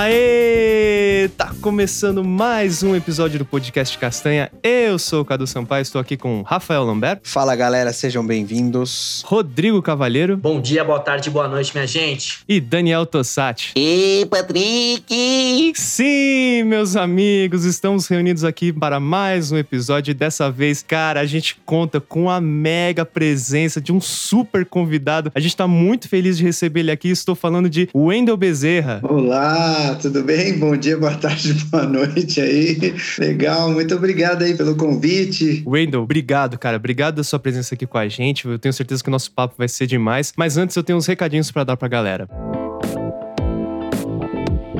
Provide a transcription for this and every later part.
Aê! Começando mais um episódio do Podcast Castanha. Eu sou o Cadu Sampaio, estou aqui com Rafael Lambert. Fala galera, sejam bem-vindos. Rodrigo Cavalheiro. Bom dia, boa tarde, boa noite, minha gente. E Daniel Tossati. E Patrick! Sim, meus amigos, estamos reunidos aqui para mais um episódio. E dessa vez, cara, a gente conta com a mega presença de um super convidado. A gente tá muito feliz de receber ele aqui. Estou falando de Wendel Bezerra. Olá, tudo bem? Bom dia, boa tarde, boa noite aí. Legal, muito obrigado aí pelo convite. Wendel, obrigado, cara. Obrigado da sua presença aqui com a gente. Eu tenho certeza que o nosso papo vai ser demais. Mas antes eu tenho uns recadinhos para dar pra galera.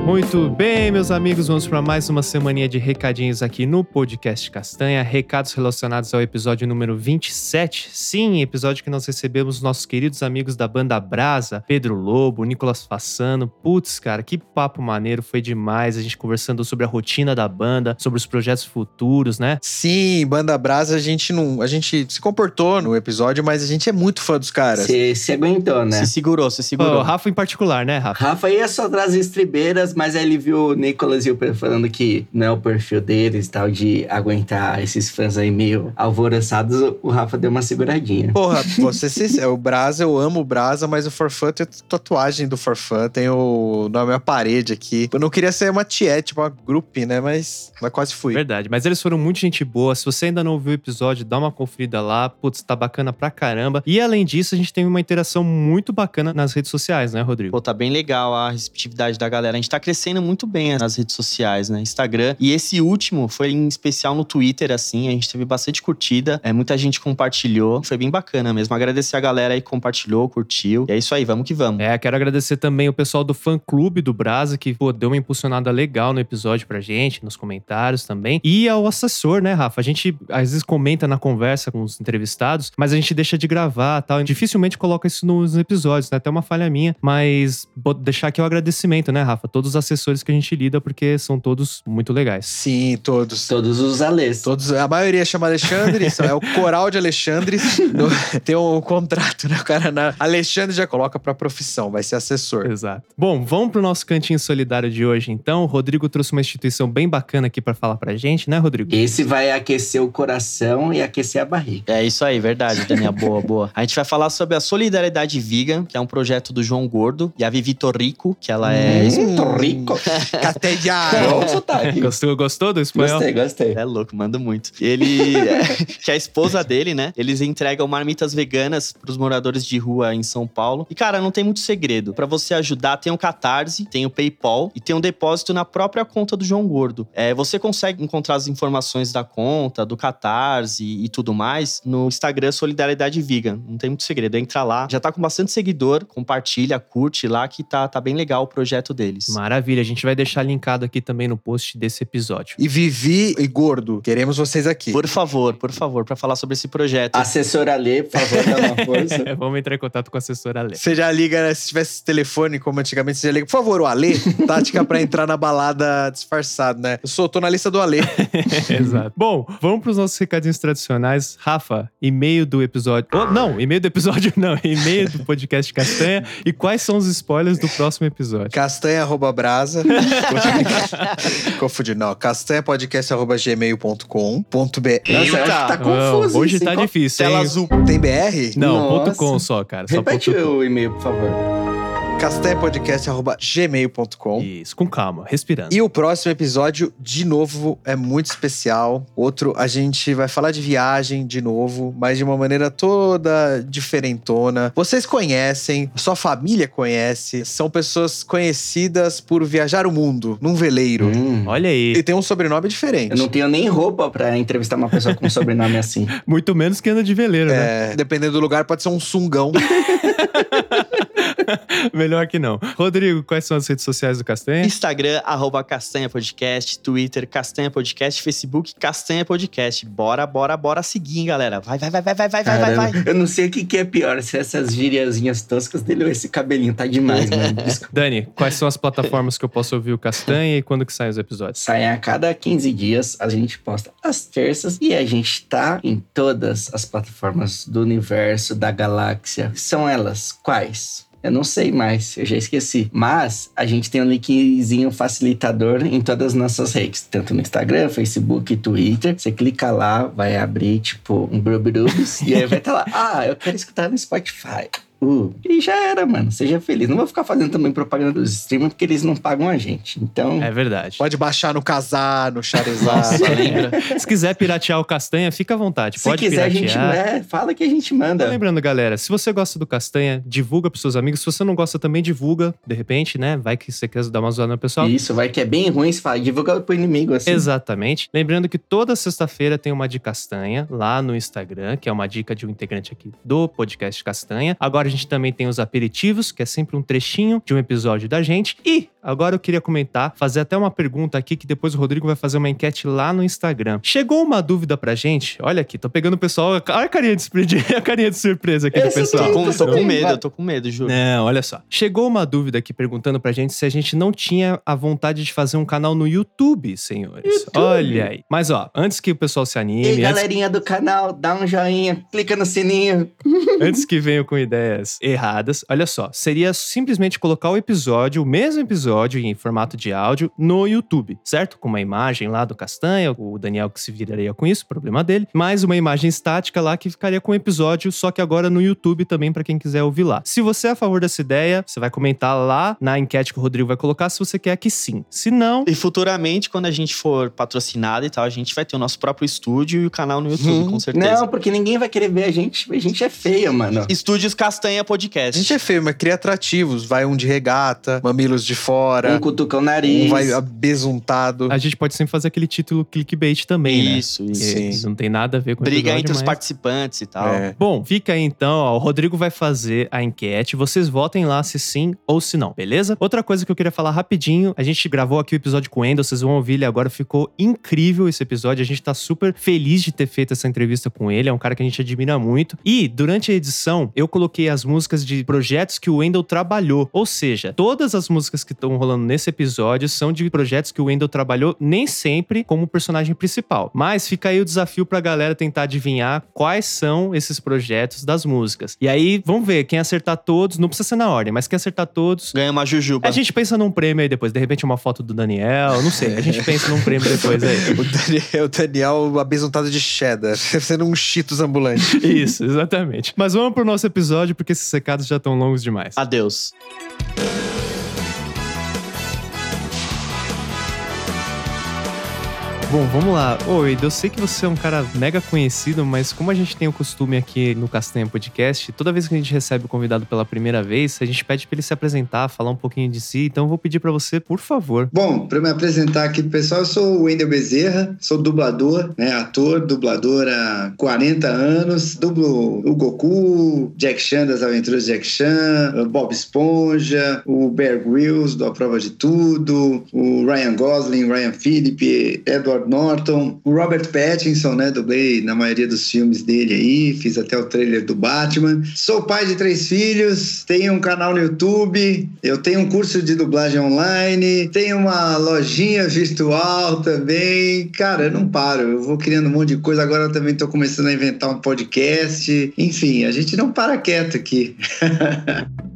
Muito bem, meus amigos, vamos para mais uma semaninha de recadinhos aqui no Podcast Castanha. Recados relacionados ao episódio número 27. Sim, episódio que nós recebemos nossos queridos amigos da banda Brasa, Pedro Lobo, Nicolas Fassano. Putz, cara, que papo maneiro, foi demais. A gente conversando sobre a rotina da banda, sobre os projetos futuros, né? Sim, Banda Brasa, a gente não. A gente se comportou no episódio, mas a gente é muito fã dos caras. Você se aguentou, né? Se segurou, se segurou. o Rafa em particular, né, Rafa? Rafa ia só trazer estribeiras, mas aí ele viu o Nicolas e o Pedro falando que não é o perfil deles e tal, de aguentar esses fãs aí meio alvoroçados. O Rafa deu uma seguradinha. Porra, você se, é o Brasa, eu amo o Brasa, mas o Forfã tem tatuagem do Forfã, tem o na minha parede aqui. Eu não queria ser uma tiete, tipo uma group, né? Mas, mas quase fui. Verdade, mas eles foram muito gente boa. Se você ainda não ouviu o episódio, dá uma conferida lá. Putz, tá bacana pra caramba. E além disso, a gente tem uma interação muito bacana nas redes sociais, né, Rodrigo? Pô, tá bem legal a receptividade da galera. A gente tá crescendo muito bem nas redes sociais, né? Instagram. E esse último foi em especial no Twitter, assim. A gente teve bastante curtida. É, muita gente compartilhou. Foi bem bacana mesmo. Agradecer a galera aí que compartilhou, curtiu. E é isso aí, vamos que vamos. É, quero agradecer também o pessoal do fã clube do Brasa, que pô, deu uma impulsionada legal no episódio pra gente, nos comentários também. E ao assessor, né, Rafa? A gente às vezes comenta na conversa com os entrevistados, mas a gente deixa de gravar tal. Dificilmente coloca isso nos episódios, né? Até uma falha minha. Mas vou deixar aqui o agradecimento, né, Rafa? Todos os assessores que a gente lida, porque são todos muito legais. Sim, todos. Todos os Alês. Todos, a maioria chama Alexandre, são- é o coral de Alexandre. No- tem um contrato, né? O cara na Alexandre já coloca pra profissão, vai ser assessor. Exato. Bom, vamos pro nosso cantinho solidário de hoje, então. O Rodrigo trouxe uma instituição bem bacana aqui pra falar pra gente, né, Rodrigo? Esse vai aquecer o coração e aquecer a barriga. É isso aí, verdade, Daniel. boa, boa. A gente vai falar sobre a Solidariedade Vegan, que é um projeto do João Gordo, e a Vivi Torrico, que ela é. Hum, rico. Sotaque. Gostou, gostou do espanhol? Gostei, gostei. É louco, manda muito. Ele, que é a esposa dele, né? Eles entregam marmitas veganas pros moradores de rua em São Paulo. E, cara, não tem muito segredo. Pra você ajudar, tem o Catarse, tem o PayPal e tem um depósito na própria conta do João Gordo. É, você consegue encontrar as informações da conta, do Catarse e, e tudo mais no Instagram Solidariedade Vegan. Não tem muito segredo. Entra lá. Já tá com bastante seguidor. Compartilha, curte lá que tá, tá bem legal o projeto deles. Maravilha, a gente vai deixar linkado aqui também no post desse episódio. E Vivi e Gordo, queremos vocês aqui. Por favor, por favor, pra falar sobre esse projeto. Assessora Alê, por favor, dá uma força. É, vamos entrar em contato com a assessora Lê. Você já liga, né? Se tivesse telefone, como antigamente, você já liga. Por favor, o Alê. Tática pra entrar na balada disfarçado, né? Eu sou, tô na lista do Alê. Exato. Bom, vamos pros nossos recadinhos tradicionais. Rafa, e-mail do episódio. Oh, não, e-mail do episódio não. E-mail do podcast Castanha. E quais são os spoilers do próximo episódio? Castanha arroba brasa. Confundi, não. Castanha podcast arroba gmail.com ponto br. Nossa, eu acho que tá confuso. hoje isso, tá difícil, Tela hein? azul. Tem BR? Não, Nossa. ponto .com só, cara. Só Repete o e-mail, por favor. castanhapodcast.gmail.com. Isso, com calma, respirando. E o próximo episódio, de novo, é muito especial. Outro, a gente vai falar de viagem de novo, mas de uma maneira toda diferentona. Vocês conhecem, sua família conhece, são pessoas conhecidas por viajar o mundo num veleiro. Hum. Olha aí. E tem um sobrenome diferente. Eu não tenho nem roupa pra entrevistar uma pessoa com um sobrenome assim. Muito menos que anda de veleiro, né? É, dependendo do lugar, pode ser um sungão. Melhor que não. Rodrigo, quais são as redes sociais do Castanha? Instagram, arroba Castanha Podcast, Twitter, Castanha Podcast, Facebook, Castanha Podcast. Bora, bora, bora seguir, hein, galera. Vai, vai, vai, vai, vai, vai, vai, vai. Eu não sei o que, que é pior, se essas gíriazinhas toscas dele ou esse cabelinho. Tá demais, mano. Desculpa. Dani, quais são as plataformas que eu posso ouvir o Castanha e quando que saem os episódios? Saem a cada 15 dias, a gente posta as terças e a gente tá em todas as plataformas do universo, da galáxia. São elas quais? Eu não sei mais, eu já esqueci. Mas a gente tem um linkzinho facilitador em todas as nossas redes, tanto no Instagram, Facebook, Twitter. Você clica lá, vai abrir tipo um Brubrubs e aí vai estar lá. Ah, eu quero escutar no Spotify. Uh, e já era, mano. Seja feliz. Não vou ficar fazendo também propaganda dos streamers porque eles não pagam a gente. Então. É verdade. Pode baixar no Casar, no Charizard. Se quiser piratear o Castanha, fica à vontade. Se Pode quiser, piratear. a gente. É, fala que a gente manda. Lembrando, galera, se você gosta do Castanha, divulga pros seus amigos. Se você não gosta, também divulga, de repente, né? Vai que você quer dar uma zoada no pessoal. Isso, vai que é bem ruim se fala. Divulga pro inimigo, assim. Exatamente. Lembrando que toda sexta-feira tem uma de castanha lá no Instagram, que é uma dica de um integrante aqui do podcast Castanha. Agora a gente também tem os aperitivos, que é sempre um trechinho de um episódio da gente. E agora eu queria comentar, fazer até uma pergunta aqui que depois o Rodrigo vai fazer uma enquete lá no Instagram. Chegou uma dúvida pra gente. Olha aqui, tô pegando o pessoal. Olha a carinha de, surpresa- a carinha de surpresa aqui do pessoal. Tô com, tô com medo, eu tô com medo, juro. Não, olha só. Chegou uma dúvida aqui perguntando pra gente se a gente não tinha a vontade de fazer um canal no YouTube, senhores. YouTube. Olha aí. Mas ó, antes que o pessoal se anime, Ei, antes, galerinha do canal, dá um joinha, clica no sininho. antes que venham com ideias erradas, olha só. Seria simplesmente colocar o episódio, o mesmo episódio em formato de áudio, no YouTube, certo? Com uma imagem lá do Castanha, o Daniel que se viraria com isso, problema dele. Mais uma imagem estática lá que ficaria com o episódio, só que agora no YouTube também pra quem quiser ouvir lá. Se você é a favor dessa ideia, você vai comentar lá na enquete que o Rodrigo vai colocar se você quer que sim. Se não, E futuramente, quando a gente for patrocinado e tal, a gente vai ter o nosso próprio estúdio e o canal no YouTube, Hum. com certeza. Não, porque ninguém vai querer ver a gente. A gente é feia, mano. Estúdios Castanha A Podcast. gente é feio, mas cria atrativos. Vai um de regata, mamilos de Um fora, cutuca o nariz. um vai abesuntado. a gente pode sempre fazer aquele título clickbait também, né? Isso, isso. Não tem nada a ver com o Briga episódio, entre os mas- participantes e tal. É. Bom, fica aí então, ó, o Rodrigo vai fazer a enquete, vocês votem lá se sim ou se não, beleza? Outra coisa que eu queria falar rapidinho, a gente gravou aqui o episódio com o Endel, vocês vão ouvir ele agora, ficou incrível esse episódio, a gente tá super feliz de ter feito essa entrevista com ele, é um cara que a gente admira muito. E durante a edição, eu coloquei as músicas de projetos que o Wendell trabalhou, ou seja, todas as músicas que estão rolando nesse episódio são de projetos que o Wendell trabalhou, nem sempre como personagem principal. Mas fica aí o desafio pra galera tentar adivinhar quais são esses projetos das músicas. E aí, vamos ver, quem acertar todos, não precisa ser na ordem, mas quem acertar todos. Ganha uma jujuba. A gente pensa num prêmio aí depois, de repente uma foto do Daniel, não sei, a gente pensa num prêmio depois aí. O Daniel, o Daniel abesuntado de cheddar, sendo um cheetos ambulante. Isso, exatamente. Mas vamos pro nosso episódio, porque esses recados já estão longos demais. Adeus. Bom, vamos lá. Oi, eu sei que você é um cara mega conhecido, mas como a gente tem o costume aqui no Castanha Podcast, toda vez que a gente recebe o convidado pela primeira vez, a gente pede pra ele se apresentar, falar um pouquinho de si. Então eu vou pedir pra você, por favor. Bom, para me apresentar aqui pessoal, eu sou o Wendel Bezerra, sou dublador, né, ator, dublador há 40 anos, dublo o Goku, Jack Chan das Aventuras de Jack Chan, Bob Esponja, o Bear Grylls do A Prova de Tudo, o Ryan Gosling, Ryan Phillip, Edward Norton, o Robert Pattinson, né, dublei na maioria dos filmes dele aí, fiz até o trailer do Batman. Sou pai de três filhos, tenho um canal no YouTube, eu tenho um curso de dublagem online, tenho uma lojinha virtual também. Cara, eu não paro, eu vou criando um monte de coisa. Agora eu também tô começando a inventar um podcast. Enfim, a gente não para quieto aqui.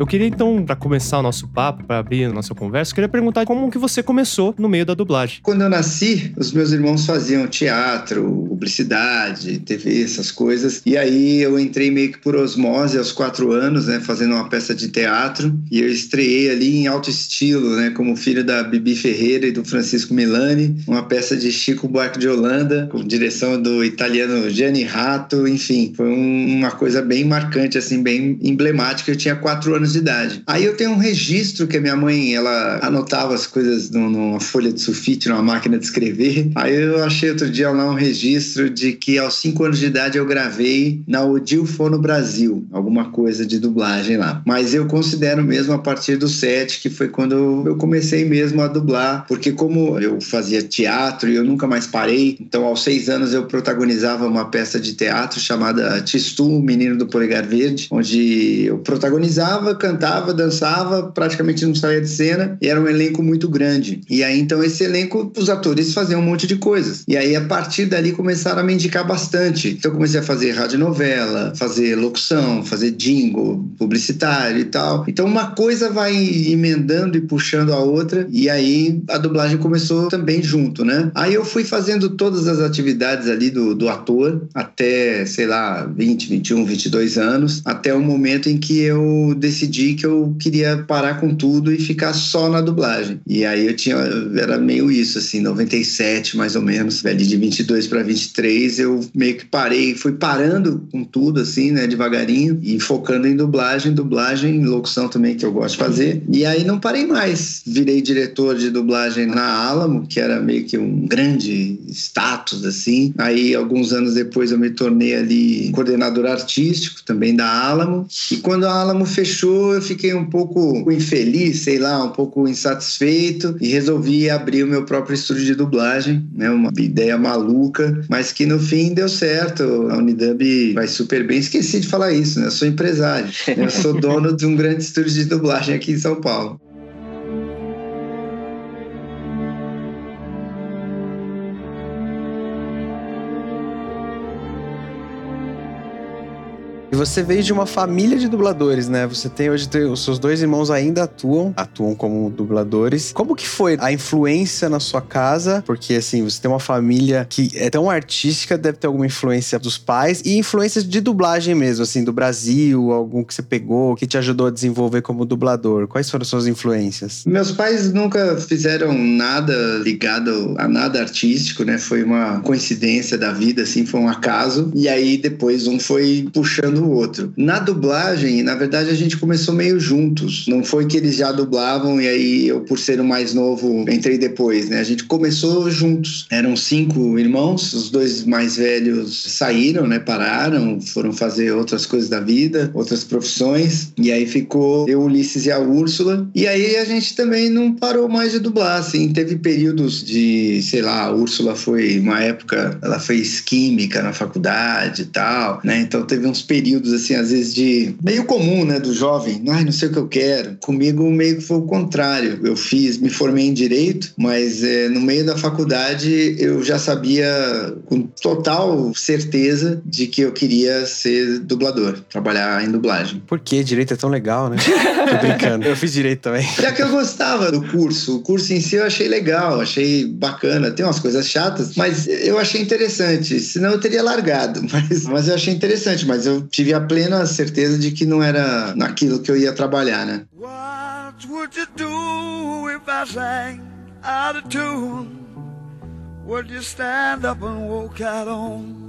Eu queria então, pra começar o nosso papo, pra abrir a nossa conversa, eu queria perguntar como que você começou no meio da dublagem. Quando eu nasci, os meus irmãos faziam teatro, publicidade, TV, essas coisas. E aí eu entrei meio que por osmose aos quatro anos, né, fazendo uma peça de teatro. E eu estreiei ali em alto estilo, né, como filho da Bibi Ferreira e do Francisco Milani, uma peça de Chico Buarque de Holanda, com direção do italiano Gianni Rato. Enfim, foi um- uma coisa bem marcante, assim, bem emblemática. Eu tinha quatro anos de idade. Aí eu tenho um registro que a minha mãe, ela anotava as coisas num- numa folha de sulfite, numa máquina de escrever. Aí eu achei outro dia lá um registro de que aos cinco anos de idade eu gravei na Odil Fono Brasil, alguma coisa de dublagem lá. Mas eu considero mesmo a partir do sete, que foi quando eu comecei mesmo a dublar, porque como eu fazia teatro e eu nunca mais parei, então aos seis anos eu protagonizava uma peça de teatro chamada Tistu, o Menino do Polegar Verde, onde eu protagonizava cantava, dançava, praticamente não saía de cena, e era um elenco muito grande. E aí, então, esse elenco, os atores faziam um monte de coisas. E aí, a partir dali, começaram a me indicar bastante. Então, eu comecei a fazer radionovela, fazer locução, fazer jingle, publicitário e tal. Então, uma coisa vai emendando e puxando a outra, e aí a dublagem começou também junto, né? Aí eu fui fazendo todas as atividades ali do, do ator, até, sei lá, 20, 21, 22 anos, até o momento em que eu decidi que eu queria parar com tudo e ficar só na dublagem. E aí eu tinha, era meio isso, assim, 97 mais ou menos, ali de 22 para 23, eu meio que parei, fui parando com tudo, assim, né, devagarinho, e focando em dublagem, dublagem, locução também, que eu gosto de fazer. E aí não parei mais. Virei diretor de dublagem na Alamo, que era meio que um grande status, assim. Aí, alguns anos depois, eu me tornei ali coordenador artístico também da Alamo. E quando a Alamo fechou, eu fiquei um pouco infeliz, sei lá, um pouco insatisfeito e resolvi abrir o meu próprio estúdio de dublagem, né? Uma ideia maluca, mas que no fim deu certo. A Unidub vai super bem. Esqueci de falar isso, né? Eu sou empresário. Eu sou dono de um grande estúdio de dublagem aqui em São Paulo. Você veio de uma família de dubladores, né? Você tem hoje os seus dois irmãos ainda atuam, atuam como dubladores. Como que foi a influência na sua casa? Porque assim, você tem uma família que é tão artística, deve ter alguma influência dos pais e influências de dublagem mesmo, assim, do Brasil, algum que você pegou, que te ajudou a desenvolver como dublador. Quais foram as suas influências? Meus pais nunca fizeram nada ligado a nada artístico, né? Foi uma coincidência da vida, assim, foi um acaso. E aí depois um foi puxando o outro. Na dublagem, na verdade, a gente começou meio juntos. Não foi que eles já dublavam e aí eu, por ser o mais novo, entrei depois, né? A gente começou juntos. Eram cinco irmãos, os dois mais velhos saíram, né? Pararam, foram fazer outras coisas da vida, outras profissões. E aí ficou eu, Ulisses e a Úrsula. E aí a gente também não parou mais de dublar, assim. Teve períodos de, sei lá, a Úrsula foi uma época, ela fez química na faculdade e tal, né? Então teve uns períodos períodos, assim, às vezes de meio comum, né, do jovem. Ai, não sei o que eu quero. Comigo meio que foi o contrário. Eu fiz, me formei em direito, mas é, no meio da faculdade eu já sabia com total certeza de que eu queria ser dublador, trabalhar em dublagem. Por que direito é tão legal, né? Tô brincando. Eu fiz direito também. Já que eu gostava do curso, o curso em si eu achei legal, achei bacana. Tem umas coisas chatas, mas eu achei interessante. Senão eu teria largado, mas, mas eu achei interessante. Mas eu tive a plena certeza de que não era naquilo que eu ia trabalhar, né? What would you do if I sang out of tune? Would you stand up and walk out on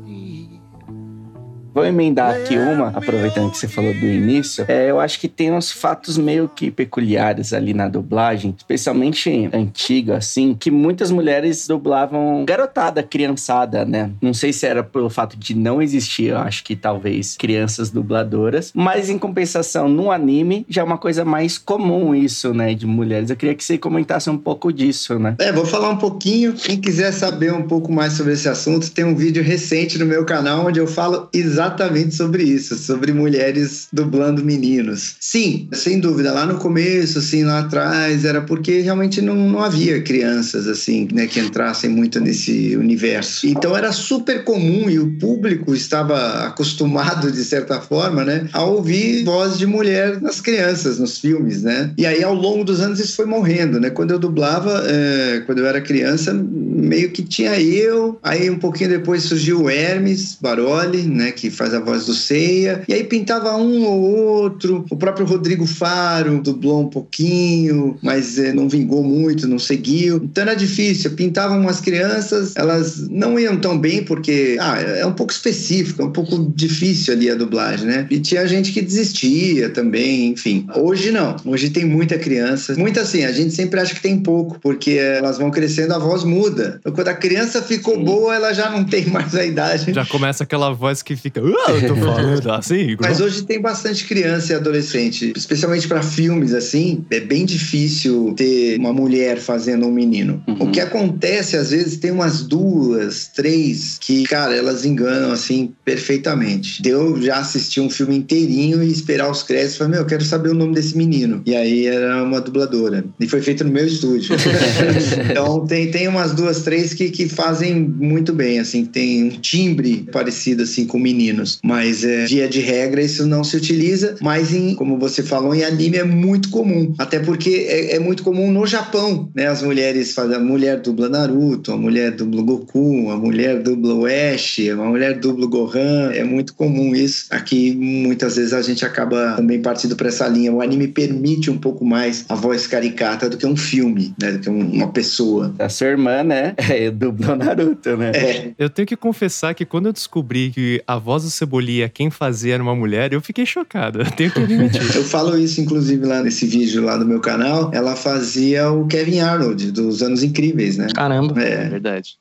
Vou emendar aqui uma, aproveitando que você falou do início. É, eu acho que tem uns fatos meio que peculiares ali na dublagem, especialmente antiga, assim, que muitas mulheres dublavam garotada, criançada, né? Não sei se era pelo fato de não existir, eu acho que talvez crianças dubladoras, mas em compensação, no anime já é uma coisa mais comum isso, né, de mulheres. Eu queria que você comentasse um pouco disso, né? É, vou falar um pouquinho. Quem quiser saber um pouco mais sobre esse assunto, tem um vídeo recente no meu canal onde eu falo exatamente exatamente sobre isso, sobre mulheres dublando meninos. Sim, sem dúvida, lá no começo, assim, lá atrás, era porque realmente não, não havia crianças, assim, né, que entrassem muito nesse universo. Então era super comum e o público estava acostumado, de certa forma, né, a ouvir voz de mulher nas crianças, nos filmes, né? E aí, ao longo dos anos, isso foi morrendo, né? Quando eu dublava, é, quando eu era criança, meio que tinha eu, aí um pouquinho depois surgiu o Hermes Baroli, né, que faz a voz do Ceia. E aí pintava um ou outro. O próprio Rodrigo Faro dublou um pouquinho, mas é, não vingou muito, não seguiu. Então era difícil. Pintavam umas crianças, elas não iam tão bem porque ah, é um pouco específico, é um pouco difícil ali a dublagem, né? E tinha gente que desistia também, enfim. Hoje não. Hoje tem muita criança. Muita assim, a gente sempre acha que tem pouco, porque elas vão crescendo, a voz muda. Então, quando a criança ficou Sim. boa, ela já não tem mais a idade. Já começa aquela voz que fica eu tô falando assim. Mas hoje tem bastante criança e adolescente, especialmente para filmes assim, é bem difícil ter uma mulher fazendo um menino. Uhum. O que acontece às vezes tem umas duas, três que, cara, elas enganam assim perfeitamente. Eu já assisti um filme inteirinho e esperar os créditos, falei, meu, eu quero saber o nome desse menino. E aí era uma dubladora. E foi feito no meu estúdio. então tem, tem umas duas, três que, que fazem muito bem, assim, tem um timbre parecido assim com meninos. Mas é, via de regra isso não se utiliza, mas em, como você falou, em anime é muito comum. Até porque é, é muito comum no Japão, né? As mulheres fazem, a mulher dubla Naruto, a mulher dubla Goku, a mulher dubla o Ash, a mulher dubla o Gohan. É muito comum isso. Aqui muitas vezes a gente acaba também partindo para essa linha. O anime permite um pouco mais a voz caricata do que um filme, né? Do que um- uma pessoa. A sua irmã, né? É, dublou Naruto, né? É, Eu tenho que confessar que quando eu descobri que a voz do Cebolinha, quem fazia era uma mulher, eu fiquei chocado. Eu tenho que admitir. eu falo isso inclusive lá nesse vídeo lá do meu canal. Ela fazia o Kevin Arnold dos Anos Incríveis, né? Caramba. É. Verdade.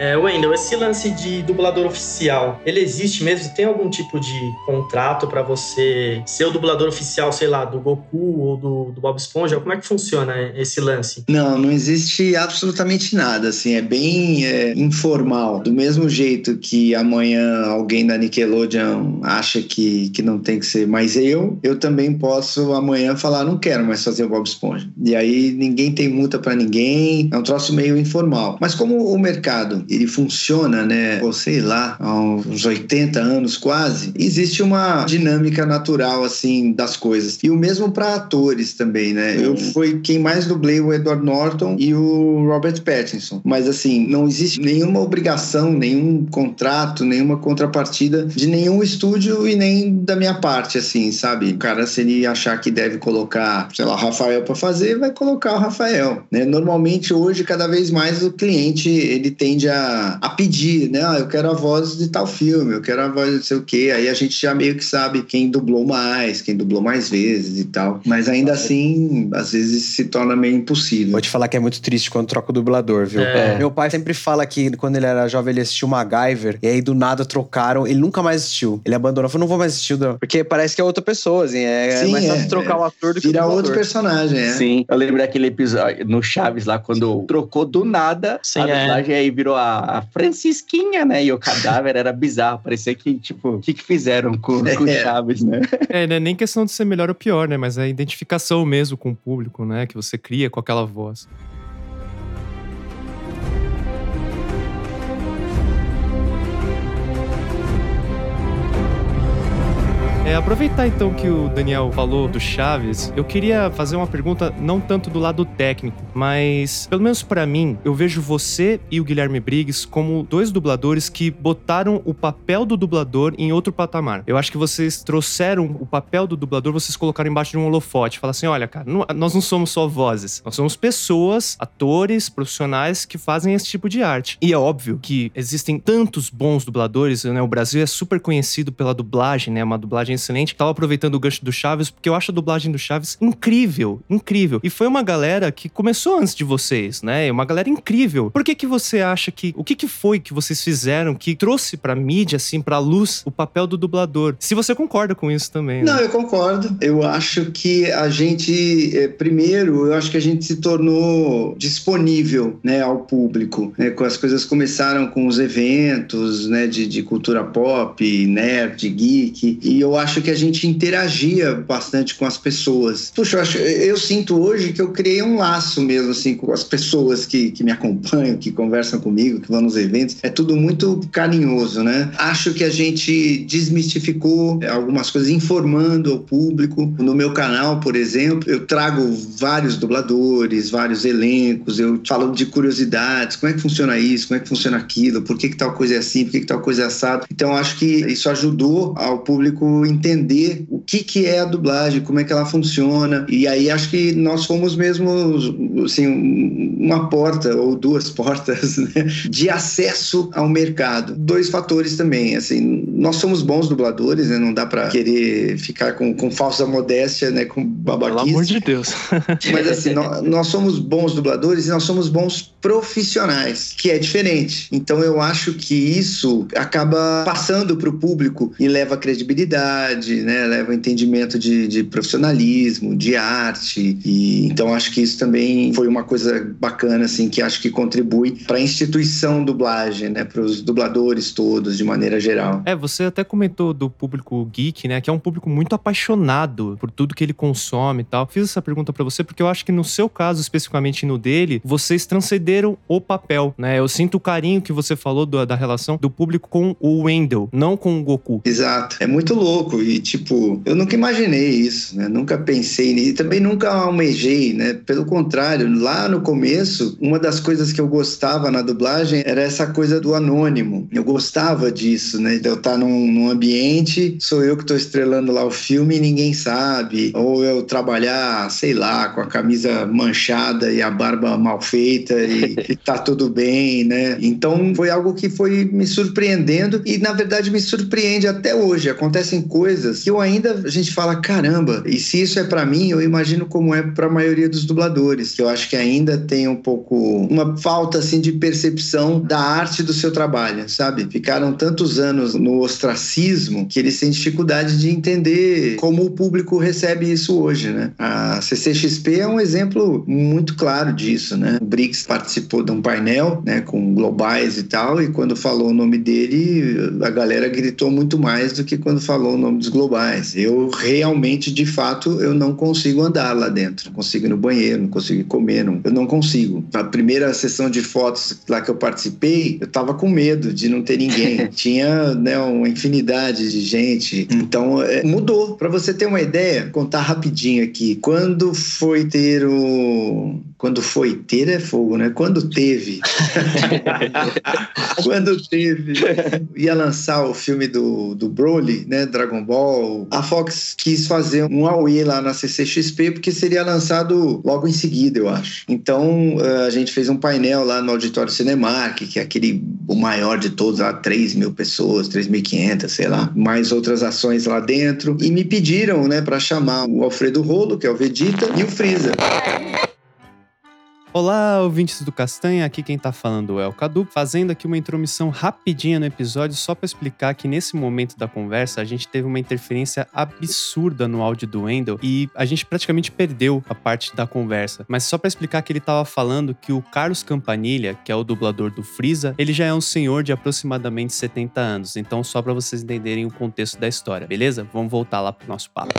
É, Wendel, esse lance de dublador oficial, ele existe mesmo? Tem algum tipo de contrato pra você ser o dublador oficial, sei lá, do Goku ou do, do Bob Esponja? Como é que funciona esse lance? Não, não existe absolutamente nada, assim, é bem é, informal. Do mesmo jeito que amanhã alguém da Nickelodeon acha que, que não tem que ser mais eu, eu também posso amanhã falar, não quero mais fazer o Bob Esponja. E aí ninguém tem multa pra ninguém, é um troço meio informal. Mas como o mercado, ele funciona, né, ou sei lá, há uns 80 anos quase, existe uma dinâmica natural, assim, das coisas. E o mesmo para atores também, né? Eu fui quem mais dublei o Edward Norton e o Robert Pattinson. Mas assim, não existe nenhuma obrigação, nenhum contrato, nenhuma contrapartida de nenhum estúdio e nem da minha parte, assim, sabe? O cara, se ele achar que deve colocar, sei lá, o Rafael para fazer, vai colocar o Rafael, né? Normalmente hoje, cada vez mais o cliente, ele tende a, a pedir, né? Ah, eu quero a voz de tal filme, eu quero a voz de não sei o quê. Aí a gente já meio que sabe quem dublou mais, quem dublou mais vezes e tal. Mas ainda assim, às vezes se torna meio impossível. Vou te falar que é muito triste quando troca o dublador, viu? É. Meu pai sempre fala que quando ele era jovem ele assistiu MacGyver e aí do nada trocaram, ele nunca mais assistiu. Ele abandonou, falou, não vou mais assistir, não. porque parece que é outra pessoa, assim, é Sim, mais fácil é, trocar é. o ator do que o Vira dublador. outro personagem, é. Sim, eu lembro daquele episódio no Chaves lá, quando trocou do nada Sim, a é. dublagem aí virou a, a Francisquinha, né? E o cadáver era bizarro, parecia que, tipo, o que, que fizeram com, com o É. Chaves, né? É, não é nem questão de ser melhor ou pior, né? Mas é a identificação mesmo com o público, né? Que você cria com aquela voz. É, aproveitar então que o Daniel falou do Chaves, eu queria fazer uma pergunta não tanto do lado técnico, mas pelo menos pra mim, eu vejo você e o Guilherme Briggs como dois dubladores que botaram o papel do dublador em outro patamar. Eu acho que vocês trouxeram o papel do dublador, vocês colocaram embaixo de um holofote, falar assim, olha, cara, não- nós não somos só vozes, nós somos pessoas, atores, profissionais que fazem esse tipo de arte. E é óbvio que existem tantos bons dubladores, né? O Brasil é super conhecido pela dublagem, né? Uma dublagem excelente. Tava aproveitando o gancho do Chaves, porque eu acho a dublagem do Chaves incrível, incrível. E foi uma galera que começou antes de vocês, né? Uma galera incrível. Por que que você acha que... O que que foi que vocês fizeram que trouxe pra mídia, assim, pra luz, o papel do dublador? Se você concorda com isso também, né? Não, eu concordo. Eu acho que a gente, eh, primeiro, eu acho que a gente se tornou disponível né, ao público. Né, as coisas começaram com os eventos né, de, de cultura pop, nerd, geek, e eu acho que a gente interagia bastante com as pessoas. Puxa, eu, acho- eu sinto hoje que eu criei um laço mesmo assim com as pessoas que, que me acompanham, que conversam comigo, que vão nos eventos. É tudo muito carinhoso, né? Acho que a gente desmistificou algumas coisas, informando ao público. No meu canal, por exemplo, eu trago vários dubladores, vários elencos, eu falo de curiosidades, como é que funciona isso, como é que funciona aquilo, por que, que tal coisa é assim, por que, que tal coisa é assado. Então, acho que isso ajudou ao público entender o que, que é a dublagem, como é que ela funciona. E aí acho que nós fomos mesmo assim, uma porta ou duas portas né, de acesso ao mercado. Dois fatores também, assim, nós somos bons dubladores, né? Não dá para querer ficar com, com falsa modéstia, né? Com babaquice. Pelo amor de Deus. Mas assim, nós, nós somos bons dubladores e nós somos bons profissionais, que é diferente. Então eu acho que isso acaba passando para o público e leva credibilidade, né? Leva entendimento de, de profissionalismo, de arte. E então acho que isso também foi uma coisa bacana, assim, que acho que contribui para a instituição dublagem, né? Para os dubladores todos, de maneira geral. É, você até comentou do público geek, né? Que é um público muito apaixonado por tudo que ele consome e tal. Fiz essa pergunta para você porque eu acho que no seu caso, especificamente no dele, vocês transcenderam o papel, né? Eu sinto o carinho que você falou do, da relação do público com o Wendell, não com o Goku. Exato. É muito louco e, tipo, eu nunca imaginei isso, né? Nunca pensei nisso. E também nunca almejei, né? Pelo contrário, lá no começo, uma das coisas que eu gostava na dublagem era essa coisa do anônimo. Eu gostava disso, né? De eu estar num, num ambiente, sou eu que estou estrelando lá o filme e ninguém sabe. Ou eu trabalhar, sei lá, com a camisa manchada e a barba mal feita e, e tá tudo bem, né? Então foi algo que foi me surpreendendo e na verdade me surpreende até hoje. Acontecem coisas que eu ainda a gente fala caramba. E se isso é para mim, eu imagino como é para a maioria dos dubladores, que eu acho que ainda tem um pouco uma falta assim de percepção da arte do seu trabalho, sabe? Ficaram tantos anos no ostracismo que eles têm dificuldade de entender como o público recebe isso hoje, né? A CCXP é um exemplo muito claro disso, né? O Briggs participou de um painel, né, com globais e tal, e quando falou o nome dele, a galera gritou muito mais do que quando falou dos globais. Eu realmente, de fato, eu não consigo andar lá dentro, não consigo ir no banheiro, não consigo comer, não, eu não consigo. A primeira sessão de fotos lá que eu participei, eu tava com medo de não ter ninguém. Tinha, né, uma infinidade de gente. Então, é, mudou. Para você ter uma ideia, contar rapidinho aqui. Quando foi ter o quando foi ter é fogo, né? Quando teve. Quando teve. Ia lançar o filme do, do Broly, né? Dragon Ball. A Fox quis fazer um AUE lá na CCXP, porque seria lançado logo em seguida, eu acho. Então, eh, a gente fez um painel lá no Auditório Cinemark, que é aquele, o maior de todos, lá, 3 mil pessoas, 3.500, sei lá. Mais outras ações lá dentro. E me pediram, né, para chamar o Alfredo Rolo, que é o Vegeta, e o Freeza. Olá, ouvintes do Castanha, aqui quem tá falando é o Cadu, fazendo aqui uma intromissão rapidinha no episódio só para explicar que nesse momento da conversa a gente teve uma interferência absurda no áudio do Wendell e a gente praticamente perdeu a parte da conversa. Mas só para explicar que ele tava falando que o Carlos Campanilha, que é o dublador do Freeza, ele já é um senhor de aproximadamente 70 anos, então só para vocês entenderem o contexto da história, beleza? Vamos voltar lá pro nosso papo.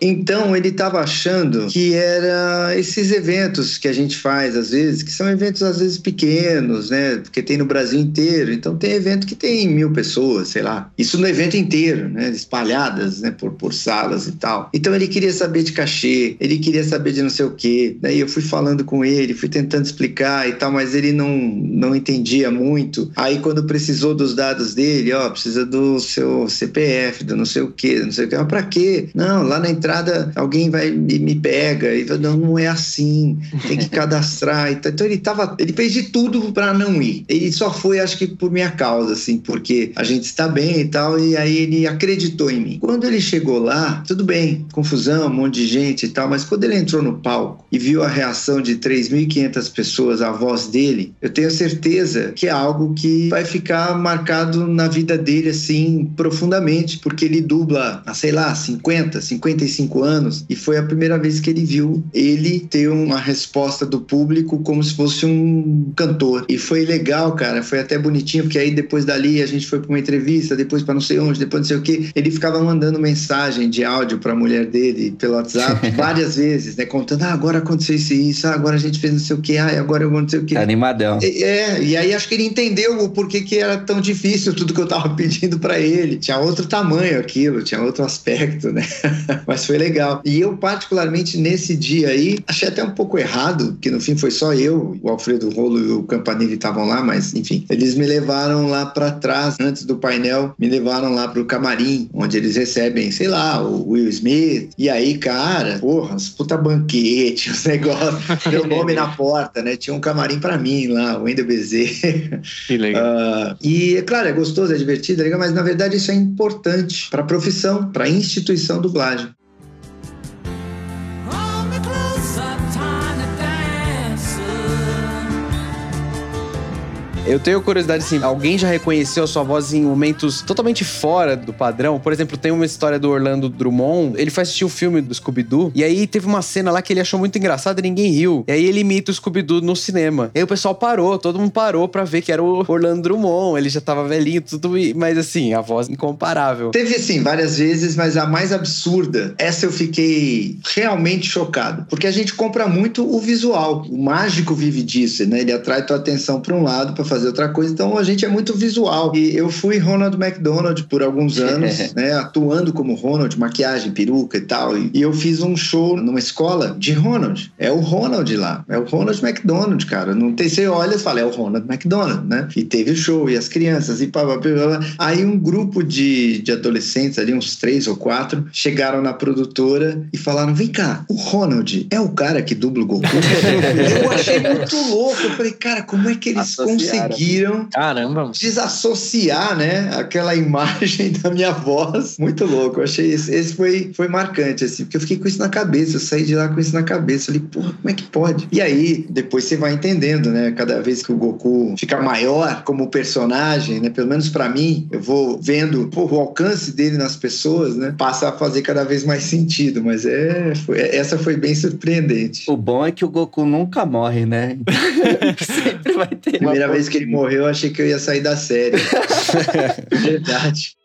Então ele tava achando que era esses eventos que a gente faz faz às vezes, que são eventos às vezes pequenos, né? Porque tem no Brasil inteiro. Então tem evento que tem mil pessoas, sei lá. Isso no evento inteiro, né? Espalhadas, né? Por, por salas e tal. Então ele queria saber de cachê, ele queria saber de não sei o quê. Daí eu fui falando com ele, fui tentando explicar e tal, mas ele não, não entendia muito. Aí quando precisou dos dados dele, ó, precisa do seu CPF, do não sei o quê, não sei o quê. Mas pra quê? Não, lá na entrada alguém vai e me pega. E não, não é assim. Tem que cadastrar cadastrar. Então ele tava, ele fez de tudo para não ir. Ele só foi, acho que por minha causa, assim, porque a gente está bem e tal, e aí ele acreditou em mim. Quando ele chegou lá, tudo bem, confusão, um monte de gente e tal, mas quando ele entrou no palco e viu a reação de 3.500 pessoas à voz dele, eu tenho certeza que é algo que vai ficar marcado na vida dele, assim, profundamente, porque ele dubla há, sei lá, 50, 55 anos, e foi a primeira vez que ele viu ele ter uma resposta do público como se fosse um cantor. E foi legal, cara. Foi até bonitinho, porque aí depois dali a gente foi para uma entrevista, depois para não sei onde, depois não sei o que. Ele ficava mandando mensagem de áudio para a mulher dele pelo WhatsApp várias vezes, né? Contando, ah, agora aconteceu isso e isso, ah, agora a gente fez não sei o que, ah, agora eu não sei o que. Animadão. É, é, e aí acho que ele entendeu o porquê que era tão difícil tudo que eu tava pedindo para ele. Tinha outro tamanho aquilo, tinha outro aspecto, né? Mas foi legal. E eu, particularmente nesse dia aí, achei até um pouco errado, que no no fim foi só eu, o Alfredo Rolo e o Campanile estavam lá, mas enfim. Eles me levaram lá para trás, antes do painel, me levaram lá pro camarim, onde eles recebem, sei lá, o Will Smith. E aí, cara, porra, uns puta banquete, os negócios. Meu nome na porta, né? Tinha um camarim para mim lá, o Wendel Bezerra. Que legal. Uh, e, é claro, é gostoso, é divertido, é legal, mas na verdade isso é importante para a profissão, para a instituição dublagem. Eu tenho curiosidade, assim, alguém já reconheceu a sua voz em momentos totalmente fora do padrão? Por exemplo, tem uma história do Orlando Drummond, ele foi assistir o um filme do Scooby-Doo, e aí teve uma cena lá que ele achou muito engraçado e ninguém riu. E aí ele imita o Scooby-Doo no cinema. E aí o pessoal parou, todo mundo parou pra ver que era o Orlando Drummond, ele já tava velhinho, tudo, mas assim, a voz incomparável. Teve, assim, várias vezes, mas a mais absurda, essa eu fiquei realmente chocado, porque a gente compra muito o visual. O mágico vive disso, né? Ele atrai tua atenção pra um lado pra fazer fazer outra coisa. Então a gente é muito visual. E eu fui Ronald McDonald por alguns anos, né? Atuando como Ronald, maquiagem, peruca e tal. E, eu fiz um show numa escola de Ronald. É o Ronald lá. É o Ronald McDonald, cara. Não tem, você olha e fala, é o Ronald McDonald, né? E teve o show, e as crianças, e pá, pá, pá. Aí um grupo de, de adolescentes, ali, uns três ou quatro, chegaram na produtora e falaram: vem cá, o Ronald é o cara que dubla o Goku? eu achei muito louco. Eu falei, cara, como é que eles conseguiram? Conseguiram Caramba. desassociar, né, aquela imagem da minha voz. Muito louco. Eu achei esse, esse foi, foi marcante, assim, porque eu fiquei com isso na cabeça. Eu saí de lá com isso na cabeça. Falei, porra, como é que pode? E aí, depois você vai entendendo, né? Cada vez que o Goku fica maior como personagem, né? Pelo menos para mim, eu vou vendo porra, o alcance dele nas pessoas, né? Passa a fazer cada vez mais sentido. Mas é, foi, essa foi bem surpreendente. O bom é que o Goku nunca morre, né? Sempre vai ter. Primeira vez que ele morreu, eu achei que eu ia sair da série. Verdade.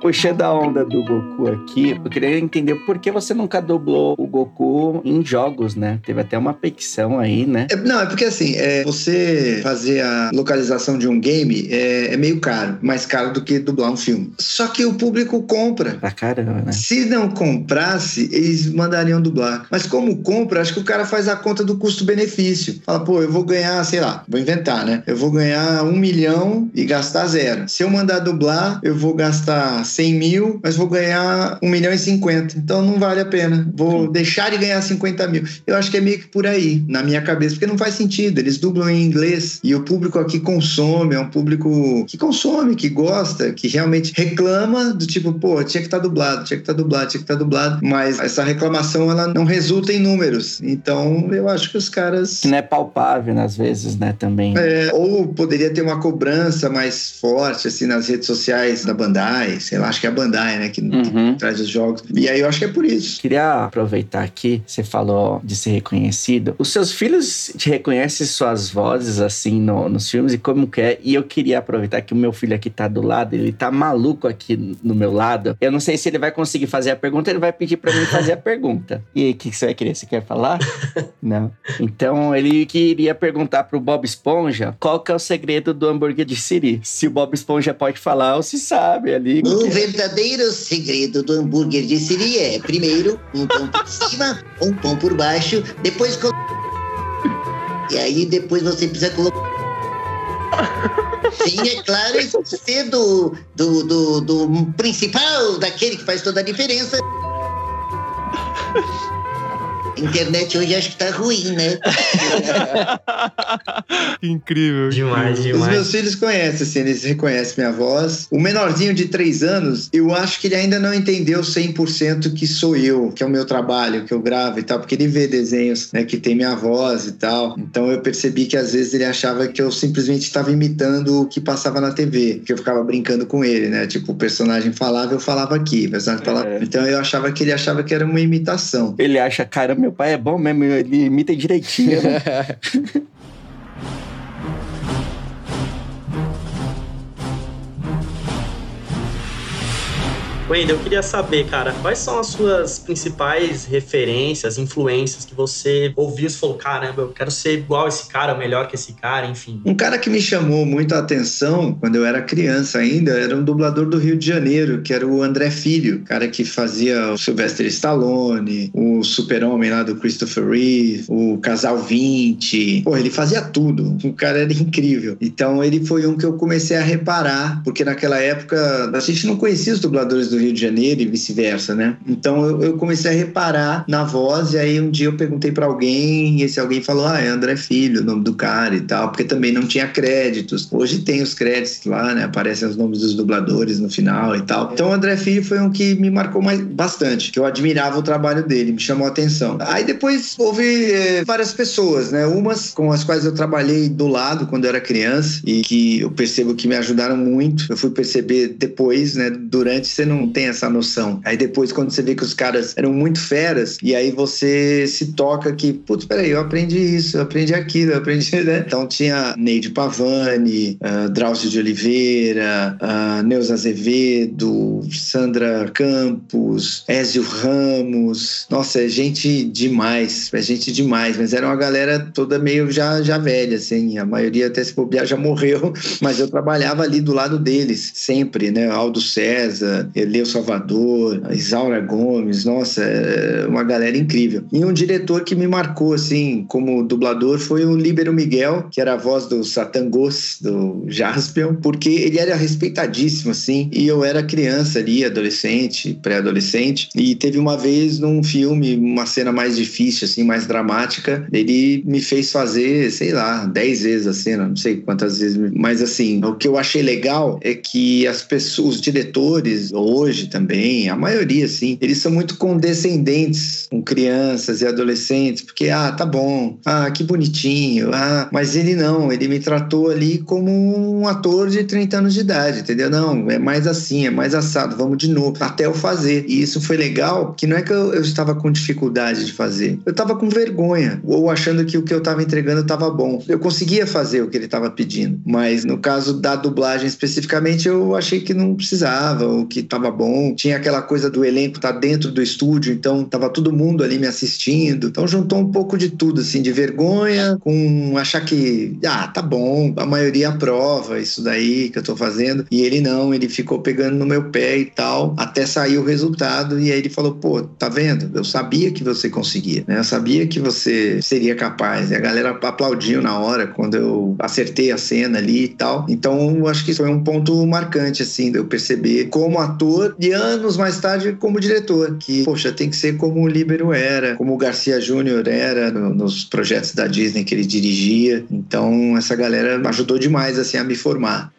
Puxando a onda do Goku aqui, eu queria entender por que você nunca dublou o Goku em jogos, né? Teve até uma petição aí, né? É, não, é porque assim, é, você fazer a localização de um game é, é, meio caro, mais caro do que dublar um filme. Só que o público compra. Pra caramba, né? Se não comprasse, eles mandariam dublar. Mas como compra, acho que o cara faz a conta do custo-benefício. Fala, pô, eu vou ganhar, sei lá, vou inventar, né? Eu vou ganhar um milhão e gastar zero. Se eu mandar dublar, eu vou gastar 100 mil, mas vou ganhar 1 milhão e 50. Então não vale a pena. Vou Sim. deixar de ganhar 50 mil. Eu acho que é meio que por aí, na minha cabeça, porque não faz sentido. Eles dublam em inglês e o público aqui consome, é um público que consome, que gosta, que realmente reclama do tipo, pô, tinha que estar tá dublado, tinha que estar tá dublado, tinha que estar tá dublado. Mas essa reclamação, ela não resulta em números. Então eu acho que os caras. Que não é palpável, às vezes, né, também. É, ou poderia ter uma cobrança mais forte, assim, nas redes sociais da Bandai, sei lá acho que é a Bandai, né, que, uhum. traz os jogos. E aí eu acho que é por isso. Queria aproveitar aqui, você falou de ser reconhecido. Os seus filhos te reconhecem suas vozes, assim, no, nos filmes e como que é. E eu queria aproveitar que o meu filho aqui tá do lado, ele tá maluco aqui no meu lado. Eu não sei se ele vai conseguir fazer a pergunta, ele vai pedir para mim fazer a pergunta. E aí, o que, que você vai querer? Você quer falar? não. Então, ele queria perguntar pro Bob Esponja qual que é o segredo do hambúrguer de Siri. Se o Bob Esponja pode falar ou se sabe ali. O verdadeiro segredo do hambúrguer de Siri é, primeiro, um pão por cima, um pão por baixo, depois... E aí depois você precisa colocar... Sim, é claro, ser do, do, do, do principal, daquele que faz toda a diferença. Internet hoje acho que tá ruim, né? Incrível. Demais, demais. Os meus filhos conhecem, assim, eles reconhecem minha voz. O menorzinho de três anos, eu acho que ele ainda não entendeu 100% que sou eu, que é o meu trabalho, que eu gravo e tal, porque ele vê desenhos né, que tem minha voz e tal. Então eu percebi que às vezes ele achava que eu simplesmente estava imitando o que passava na TV, que eu ficava brincando com ele, né? Tipo, o personagem falava, eu falava aqui, o personagem falava. É. Então eu achava que ele achava que era uma imitação. Ele acha, cara, meu pai é bom mesmo, ele imita direitinho. Né? Wendel, eu queria saber, cara, quais são as suas principais referências, influências que você ouviu e falou, caramba, eu quero ser igual esse cara, melhor que esse cara, enfim. Um cara que me chamou muito a atenção quando eu era criança ainda era um dublador do Rio de Janeiro, que era o André Filho, cara que fazia o Sylvester Stallone, o Super-Homem lá do Christopher Reeve, o Casal 20. Pô, ele fazia tudo. O cara era incrível. Então ele foi um que eu comecei a reparar, porque naquela época a gente não conhecia os dubladores do Rio de Janeiro e vice-versa, né? Então eu, eu, comecei a reparar na voz, e aí um dia eu perguntei para alguém, e esse alguém falou: Ah, é André Filho, o nome do cara e tal, porque também não tinha créditos. Hoje tem os créditos lá, né? Aparecem os nomes dos dubladores no final e tal. Então o André Filho foi um que me marcou mais, bastante, que eu admirava o trabalho dele, me chamou a atenção. Aí depois houve é, várias pessoas, né? Umas com as quais eu trabalhei do lado quando eu era criança e que eu percebo que me ajudaram muito. Eu fui perceber depois, né? Durante você não tem essa noção. Aí depois, quando você vê que os caras eram muito feras, e aí você se toca que, putz, peraí, eu aprendi isso, eu aprendi aquilo, eu aprendi, né? Então tinha Neide Pavani, uh, Drauzio de Oliveira, uh, Neuza Azevedo, Sandra Campos, Ézio Ramos. Nossa, é gente demais, é gente demais, mas era uma galera toda meio já, já velha, assim. A maioria até se bobear já morreu, mas eu trabalhava ali do lado deles, sempre, né? Aldo César, Eleu Salvador, Isaura Gomes, nossa, é uma galera incrível. E um diretor que me marcou, assim, como dublador foi o Líbero Miguel, que era a voz do Satangos, do Jaspion, porque ele era respeitadíssimo, assim, e eu era criança ali, adolescente, pré-adolescente, e teve uma vez num filme, uma cena mais difícil, assim, mais dramática, ele me fez fazer, sei lá, dez vezes a cena, não sei quantas vezes, mas assim, o que eu achei legal é que as pessoas, os diretores, hoje também, a maioria, assim, eles são muito condescendentes com crianças e adolescentes, porque, ah, tá bom, ah, que bonitinho, ah, mas ele não, ele me tratou ali como um ator de 30 anos de idade, entendeu? Não, é mais assim, é mais assado, vamos de novo, até eu fazer. E isso foi legal, que não é que eu, eu estava com dificuldade de fazer, eu estava com vergonha, ou achando que o que eu estava entregando estava bom. Eu conseguia fazer o que ele estava pedindo, mas no caso da dublagem especificamente, eu achei que não precisava, ou que estava bom. Tinha aquela coisa do elenco estar tá dentro do estúdio, então tava todo mundo ali me assistindo. Então juntou um pouco de tudo, assim, de vergonha, com achar que, ah, tá bom, a maioria aprova isso daí que eu tô fazendo. E ele não, ele ficou pegando no meu pé e tal, até sair o resultado. E aí ele falou, pô, tá vendo? Eu sabia que você conseguia, né? Eu sabia que você seria capaz. E a galera aplaudiu na hora quando eu acertei a cena ali e tal. Então, acho que foi um ponto marcante, assim, de eu perceber como ator e anos mais tarde como diretor, que, poxa, tem que ser como o Líbero era, como o Garcia Júnior era no, nos projetos da Disney que ele dirigia. Então, essa galera ajudou demais, assim, a me formar.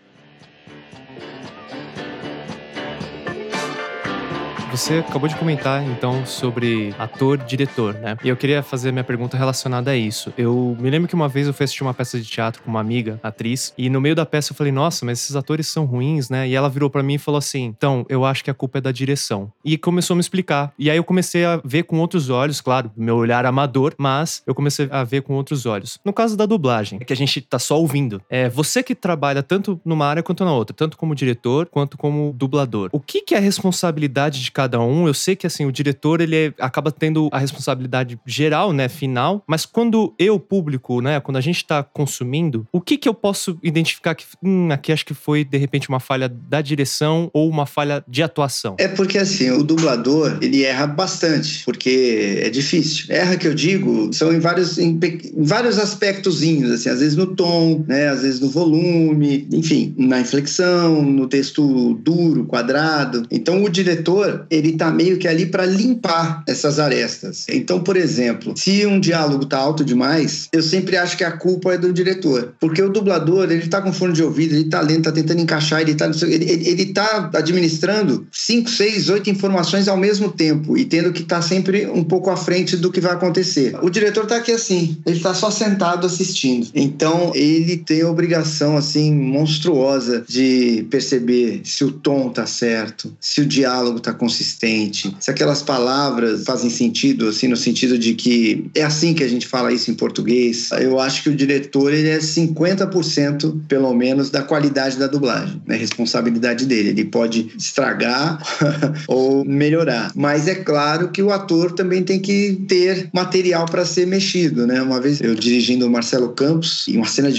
Você acabou de comentar, então, sobre ator diretor, né? E eu queria fazer minha pergunta relacionada a isso. Eu me lembro que uma vez eu fui assistir uma peça de teatro com uma amiga, atriz, e no meio da peça eu falei, nossa, mas esses atores são ruins, né? E ela virou para mim e falou assim: então, eu acho que a culpa é da direção. E começou a me explicar. E aí eu comecei a ver com outros olhos, claro, meu olhar amador, mas eu comecei a ver com outros olhos. No caso da dublagem, que a gente tá só ouvindo, é você que trabalha tanto numa área quanto na outra, tanto como diretor quanto como dublador. O que, que é a responsabilidade de cada um. Eu sei que assim o diretor ele é, acaba tendo a responsabilidade geral, né, final. Mas quando eu público, né, quando a gente está consumindo, o que que eu posso identificar que hum, aqui acho que foi de repente uma falha da direção ou uma falha de atuação? É porque assim o dublador ele erra bastante porque é difícil. Erra que eu digo são em vários em, em vários aspectozinhos assim, às vezes no tom, né, às vezes no volume, enfim, na inflexão, no texto duro, quadrado. Então o diretor ele tá meio que ali para limpar essas arestas. Então, por exemplo, se um diálogo tá alto demais, eu sempre acho que a culpa é do diretor, porque o dublador, ele tá com fone de ouvido, ele tá lendo, tá tentando encaixar, ele tá, ele, ele, ele tá administrando cinco, seis, oito informações ao mesmo tempo e tendo que estar tá sempre um pouco à frente do que vai acontecer. O diretor tá aqui assim, ele tá só sentado assistindo. Então, ele tem a obrigação assim monstruosa de perceber se o tom tá certo, se o diálogo tá consciente consistente, se aquelas palavras fazem sentido, assim, no sentido de que é assim que a gente fala isso em português. Eu acho que o diretor ele é 50% pelo menos da qualidade da dublagem, né? Responsabilidade dele. Ele pode estragar ou melhorar, mas é claro que o ator também tem que ter material para ser mexido, né? Uma vez eu dirigindo o Marcelo Campos e uma cena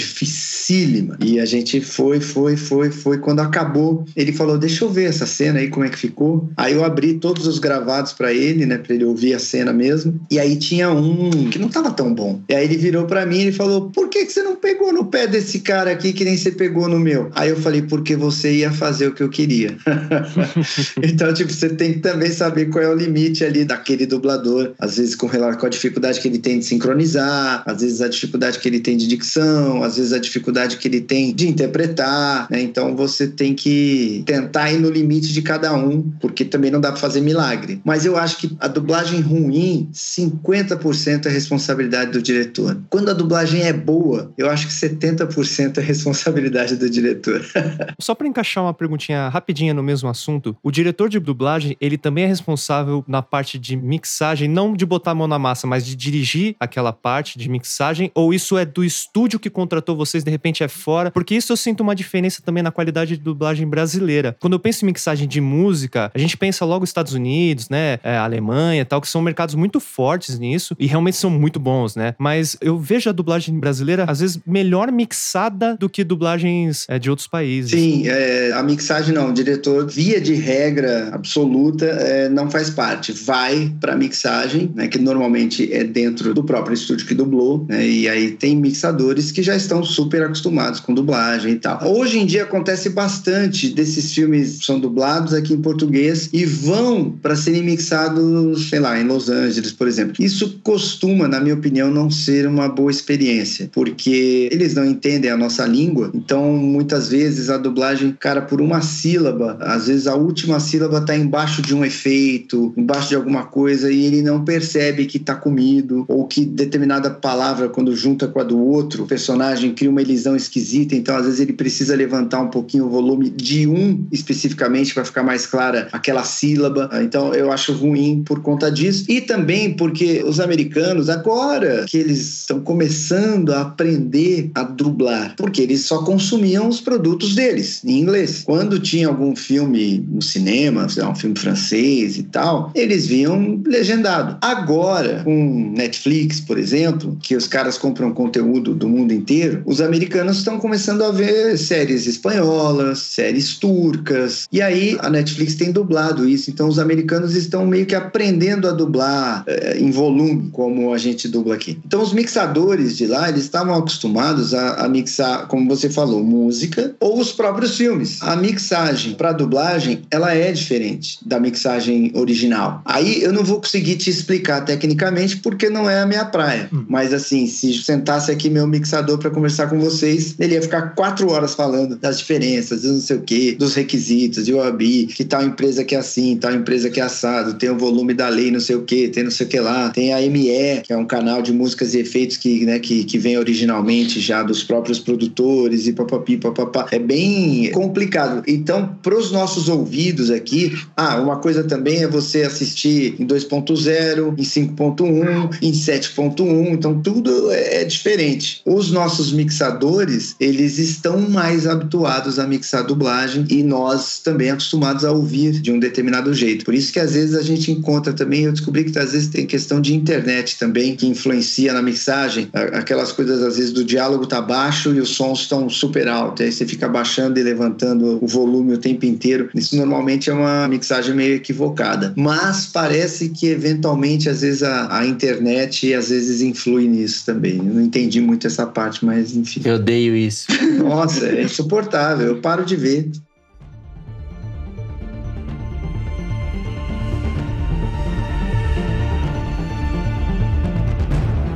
e a gente foi, foi, foi, foi. Quando acabou, ele falou: "Deixa eu ver essa cena aí como é que ficou". Aí eu abri todos os gravados para ele, né, para ele ouvir a cena mesmo. E aí tinha um que não tava tão bom. E aí ele virou para mim e falou: "Por que que você não pegou no pé desse cara aqui que nem você pegou no meu?". Aí eu falei: "Porque você ia fazer o que eu queria". então, tipo, você tem que também saber qual é o limite ali daquele dublador, às vezes com com a dificuldade que ele tem de sincronizar, às vezes a dificuldade que ele tem de dicção, às vezes a dificuldade que ele tem de interpretar, né? Então você tem que tentar ir no limite de cada um, porque também não dá para fazer milagre. Mas eu acho que a dublagem ruim, 50% é responsabilidade do diretor. Quando a dublagem é boa, eu acho que 70% é responsabilidade do diretor. Só para encaixar uma perguntinha rapidinha no mesmo assunto, o diretor de dublagem, ele também é responsável na parte de mixagem, não de botar a mão na massa, mas de dirigir aquela parte de mixagem? Ou isso é do estúdio que contratou vocês, de repente é fora? Porque isso eu sinto uma diferença também na qualidade de dublagem brasileira. Quando eu penso em mixagem de música, a gente pensa logo Estados Unidos, né? É, Alemanha tal, que são mercados muito fortes nisso e realmente são muito bons, né? Mas eu vejo a dublagem brasileira, às vezes, melhor mixada do que dublagens é, de outros países. Sim, é, a mixagem não. O diretor, via de regra absoluta, é, não faz parte. Vai para mixagem, né, que normalmente é dentro do próprio estúdio que dublou, né, e aí tem mixadores que já estão super acostumados com dublagem e tal. Hoje em dia acontece bastante desses filmes são dublados aqui em português e vão para serem mixados, sei lá, em Los Angeles, por exemplo. Isso costuma, na minha opinião, não ser uma boa experiência, porque eles não entendem a nossa língua, então muitas vezes a dublagem, cara, por uma sílaba, às vezes a última sílaba está embaixo de um efeito, embaixo de alguma coisa e ele não percebe que está comido ou que determinada palavra quando junta com a do outro, o personagem cria uma elisão esquisita, então às vezes ele precisa levantar um pouquinho o volume de um especificamente para ficar mais clara aquela sílaba. Então eu acho ruim por conta disso e também porque os americanos agora que eles estão começando a aprender a dublar, porque eles só consumiam os produtos deles em inglês. Quando tinha algum filme no cinema, um filme francês e tal, eles viam legendado. Agora, com Netflix, por exemplo, que os caras compram conteúdo do mundo inteiro, os americanos estão começando a ver séries espanholas, séries turcas, e aí a Netflix tem dublado isso. Então os americanos estão meio que aprendendo a dublar é, em volume, como a gente dubla aqui. Então os mixadores de lá, eles estavam acostumados a, a mixar, como você falou, música ou os próprios filmes. A mixagem para dublagem, ela é diferente da mixagem original. Aí eu não vou conseguir te explicar tecnicamente porque não é a minha praia. Hum. Mas assim, se sentasse aqui meu mixador para conversar com vocês, ele ia ficar quatro horas falando das diferenças, não sei o que, dos requisitos, de OAB, que tal empresa que é assim, tal empresa que é assado, tem o volume da lei, não sei o que, tem não sei o que lá, tem a ME, que é um canal de músicas e efeitos que, né, que, que vem originalmente já dos próprios produtores e papapi, papapá. É bem complicado. Então, para os nossos ouvidos aqui, ah, uma coisa também é você assistir em 2.0, em 5.1, em 7.1, então tudo é diferente. Os nossos mixadores, eles estão mais habituados a mixar dublagem e nós também acostumados a ouvir de um determinado jeito. Por isso que às vezes a gente encontra também, eu descobri que às vezes tem questão de internet também que influencia na mixagem, aquelas coisas às vezes do diálogo tá baixo e os sons estão super altos, aí você fica baixando e levantando o volume o tempo inteiro. Isso normalmente é uma mixagem meio equivocada, mas parece que eventualmente às vezes a, a internet às vezes influi nisso também. Eu não entendi muito essa parte, mas enfim. Eu odeio isso. Nossa, é insuportável. Eu paro de ver.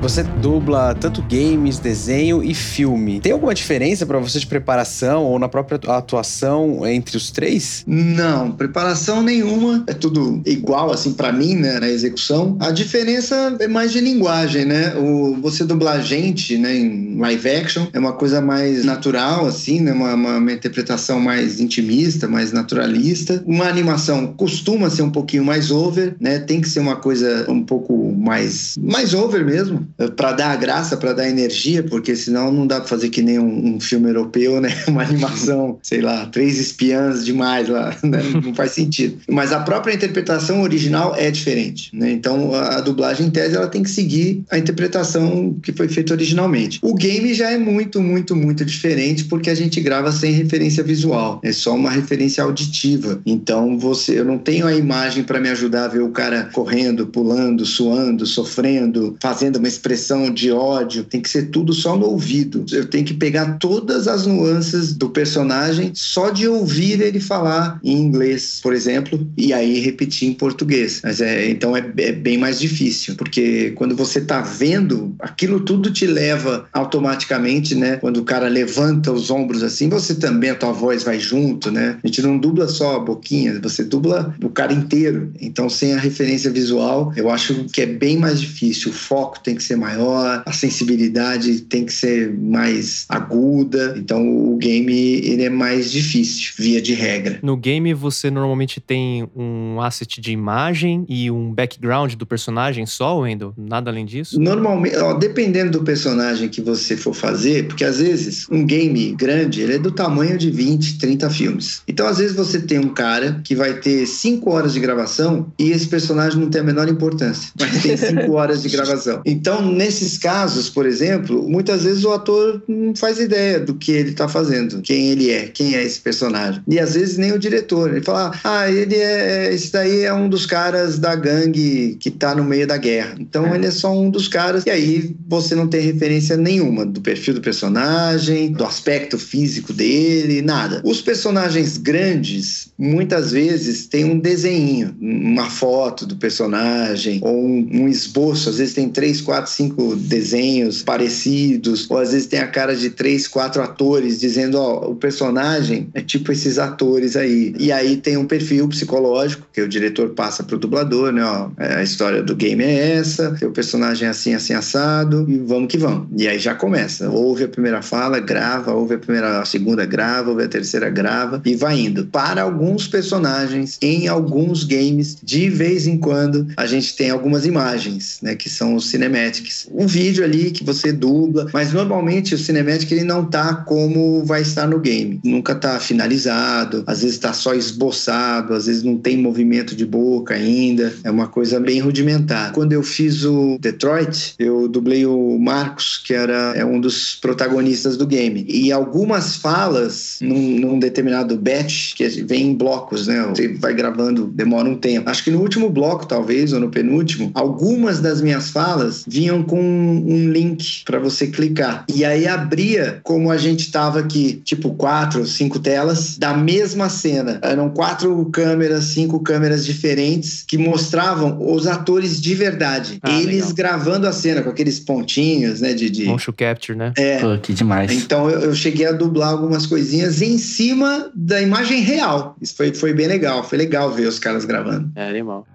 Você dubla tanto games, desenho e filme. Tem alguma diferença para você de preparação ou na própria atuação entre os três? Não, preparação nenhuma. É tudo igual, assim, para mim, né, na execução. A diferença é mais de linguagem, né? O, você dublar gente, né, em live action, é uma coisa mais natural, assim, né? Uma, uma, uma interpretação mais intimista, mais naturalista. Uma animação costuma ser um pouquinho mais over, né? Tem que ser uma coisa um pouco mais, mais over mesmo para dar graça, para dar energia, porque senão não dá para fazer que nem um, um, filme europeu, né? Uma animação, sei lá, três espiãs demais lá, né? não faz sentido. Mas a própria interpretação original é diferente, né? Então a, a dublagem em tese ela tem que seguir a interpretação que foi feita originalmente. O game já é muito, muito, muito diferente porque a gente grava sem referência visual, é só uma referência auditiva. Então você, eu não tenho a imagem para me ajudar a ver o cara correndo, pulando, suando, sofrendo, fazendo uma expressão de ódio, tem que ser tudo só no ouvido. Eu tenho que pegar todas as nuances do personagem só de ouvir ele falar em inglês, por exemplo, e aí repetir em português. Mas é, então é, é bem mais difícil, porque quando você está vendo, aquilo tudo te leva automaticamente, né? Quando o cara levanta os ombros assim, você também, a tua voz vai junto, né? A gente não dubla só a boquinha, você dubla o cara inteiro. Então, sem a referência visual, eu acho que é bem mais difícil. O foco tem que ser ser maior, a sensibilidade tem que ser mais aguda. Então o game ele é mais difícil, via de regra. No game você normalmente tem um asset de imagem e um background do personagem só, Wendel? Nada além disso? Normalmente, ó, dependendo do personagem que você for fazer, porque às vezes um game grande ele é do tamanho de 20, 30 filmes. Então às vezes você tem um cara que vai ter 5 horas de gravação e esse personagem não tem a menor importância, mas tem 5 horas de gravação. Então nesses casos, por exemplo, muitas vezes o ator não faz ideia do que ele está fazendo, quem ele é, quem é esse personagem. E às vezes nem o diretor. Ele fala, ah, ele é. Esse daí é um dos caras da gangue que está no meio da guerra. Então é. ele é só um dos caras. E aí você não tem referência nenhuma do perfil do personagem, do aspecto físico dele, nada. Os personagens grandes, muitas vezes, têm um desenho, uma foto do personagem, ou um, um esboço. Às vezes tem três, quatro, cinco desenhos parecidos, ou às vezes tem a cara de três, quatro atores dizendo, ó, o personagem é tipo esses atores aí. E aí tem um perfil psicológico que o diretor passa pro dublador, né, ó, é, a história do game é essa, o personagem é assim, assim, assado, e vamos que vamos. E aí já começa. Ouve a primeira fala, grava, ouve a primeira, a segunda grava, ouve a terceira grava, e vai indo. Para alguns personagens, em alguns games, de vez em quando, a gente tem algumas imagens, né, que são os cinematics. Um vídeo ali que você dubla, mas normalmente o cinematic ele não tá como vai estar no game. Nunca tá finalizado, às vezes tá só esboçado, às vezes não tem movimento de boca ainda. É uma coisa bem rudimentar. Quando eu fiz o Detroit, eu dublei o Marcos, que era é um dos protagonistas do game. E algumas falas num, num determinado batch, que vem em blocos, né? Você vai gravando, demora um tempo. Acho que no último bloco, talvez, ou no penúltimo, algumas das minhas falas vinham com um link para você clicar. E aí abria como a gente tava aqui, tipo quatro, cinco telas da mesma cena. Eram quatro câmeras, cinco câmeras diferentes que mostravam os atores de verdade. Ah, Eles legal. gravando a cena com aqueles pontinhos, né? De, de... Motion capture, né? É. Pô, que demais. Então eu, eu, cheguei a dublar algumas coisinhas em cima da imagem real. Isso foi, foi bem legal. Foi legal ver os caras gravando. É, animal.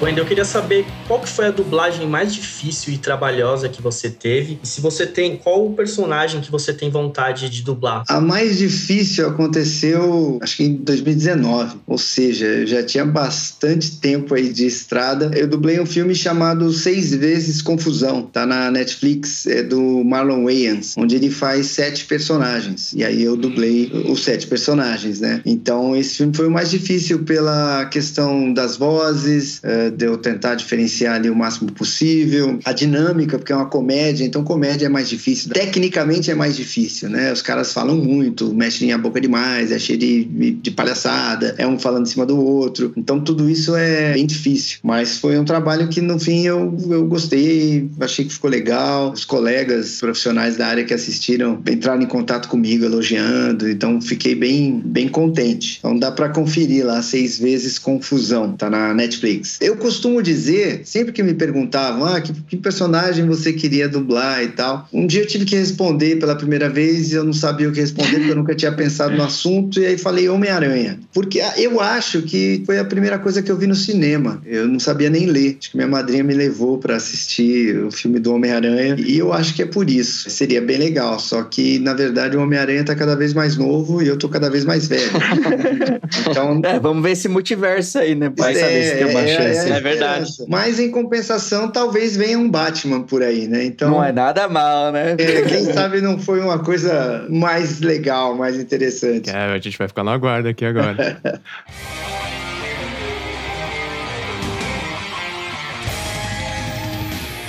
Wendel, eu queria saber qual que foi a dublagem mais difícil e trabalhosa que você teve e se você tem, qual o personagem que você tem vontade de dublar? A mais difícil aconteceu, acho que em 2019, ou seja, eu já tinha bastante tempo aí de estrada. Eu dublei um filme chamado Seis Vezes Confusão, tá na Netflix, é do Marlon Wayans, onde ele faz sete personagens. E aí eu dublei os sete personagens, né? Então esse filme foi o mais difícil pela questão das vozes, maneira de eu tentar diferenciar ali o máximo possível. A dinâmica, porque é uma comédia, então comédia é mais difícil. Tecnicamente é mais difícil, né? Os caras falam muito, mexem a boca demais, é cheio de, de palhaçada, é um falando em cima do outro. Então tudo isso é bem difícil. Mas foi um trabalho que no fim eu, eu gostei, achei que ficou legal. Os colegas profissionais da área que assistiram entraram em contato comigo elogiando, então fiquei bem, bem contente. Então dá para conferir lá seis vezes Confusão, tá na Netflix. Eu costumo dizer, sempre que me perguntavam, ah, que, que personagem você queria dublar e tal, um dia eu tive que responder pela primeira vez e eu não sabia o que responder porque eu nunca tinha pensado no assunto e aí falei Homem-Aranha. Porque eu acho que foi a primeira coisa que eu vi no cinema. Eu não sabia nem ler. Acho que minha madrinha me levou para assistir o filme do Homem-Aranha e eu acho que é por isso. Seria bem legal, só que na verdade o Homem-Aranha tá cada vez mais novo e eu tô cada vez mais velho. então, é, vamos ver esse multiverso aí, né? Vai é, saber se tem uma é, chance. É, é verdade. Mas em compensação, talvez venha um Batman por aí, né? Então, não é nada mal, né? É, quem sabe não foi uma coisa mais legal, mais interessante. É, a gente vai ficar no aguardo aqui agora.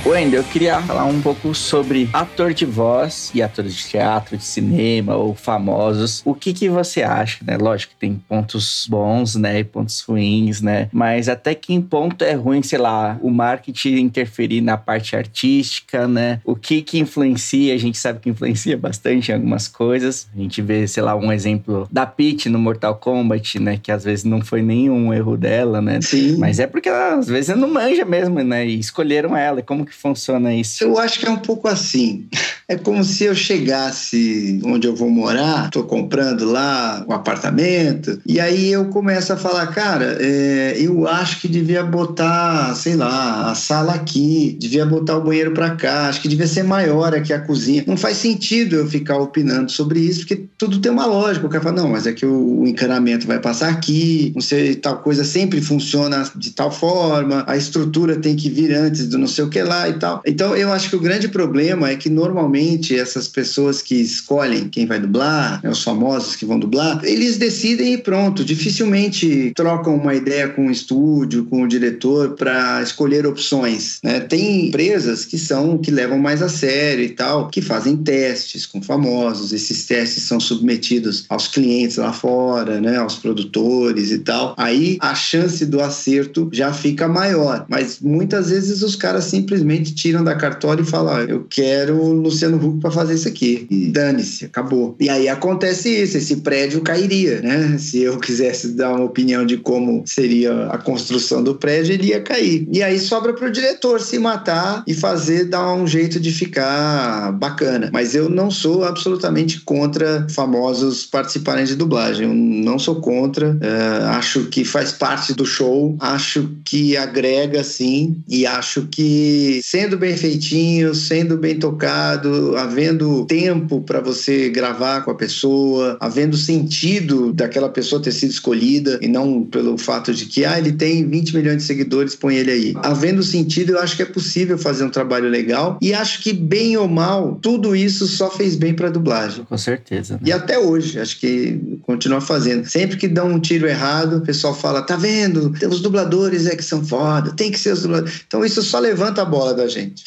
Wendel, eu queria falar um pouco sobre ator de voz e atores de teatro, de cinema ou famosos. O que que você acha, né? Lógico que tem pontos bons, né, e pontos ruins, né? Mas até que ponto é ruim, sei lá, o marketing interferir na parte artística, né? O que que influencia? A gente sabe que influencia bastante em algumas coisas. A gente vê, sei lá, um exemplo da Peach no Mortal Kombat, né, que às vezes não foi nenhum erro dela, né? Sim. Mas é porque ela, às vezes não manja mesmo, né? E escolheram ela. Como que funciona isso? Eu acho que é um pouco assim. É como se eu chegasse onde eu vou morar, estou comprando lá um apartamento, e aí eu começo a falar, cara, é, eu acho que devia botar, sei lá, a sala aqui, devia botar o banheiro para cá, acho que devia ser maior aqui a cozinha. Não faz sentido eu ficar opinando sobre isso, porque tudo tem uma lógica. O cara fala, não, mas é que o, o encanamento vai passar aqui, não sei, tal coisa sempre funciona de tal forma, a estrutura tem que vir antes do não sei o que lá e tal. Então, eu acho que o grande problema é que normalmente essas pessoas que escolhem quem vai dublar, né, os famosos que vão dublar, eles decidem e pronto. Dificilmente trocam uma ideia com o estúdio, com o diretor para escolher opções. Né? Tem empresas que são que levam mais a sério e tal, que fazem testes com famosos. Esses testes são submetidos aos clientes lá fora, né, aos produtores e tal. Aí a chance do acerto já fica maior. Mas muitas vezes os caras simplesmente tiram da cartola e falam: ah, eu quero o Luciano Huck para fazer isso aqui. E dane-se, acabou. E aí acontece isso: esse prédio cairia, né? Se eu quisesse dar uma opinião de como seria a construção do prédio, ele ia cair. E aí sobra para o diretor se matar e fazer, dar um jeito de ficar bacana. Mas eu não sou absolutamente contra famosos participarem de dublagem. Eu não sou contra. É, acho que faz parte do show. Acho que agrega, sim. E acho que sendo sendo bem feitinho, sendo bem tocado, havendo tempo para você gravar com a pessoa, havendo sentido daquela pessoa ter sido escolhida e não pelo fato de que ah, ele tem 20 milhões de seguidores, põe ele aí. Havendo sentido, eu acho que é possível fazer um trabalho legal e acho que bem ou mal, tudo isso só fez bem para dublagem. Com certeza. Né? E até hoje, acho que continua fazendo. Sempre que dão um tiro errado, o pessoal fala: "Tá vendo? Os dubladores é que são foda, tem que ser os dubladores". Então isso só levanta a bola da gente.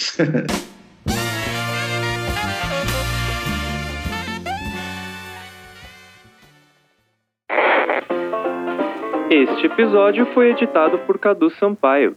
Este episódio foi editado por Cadu Sampaio.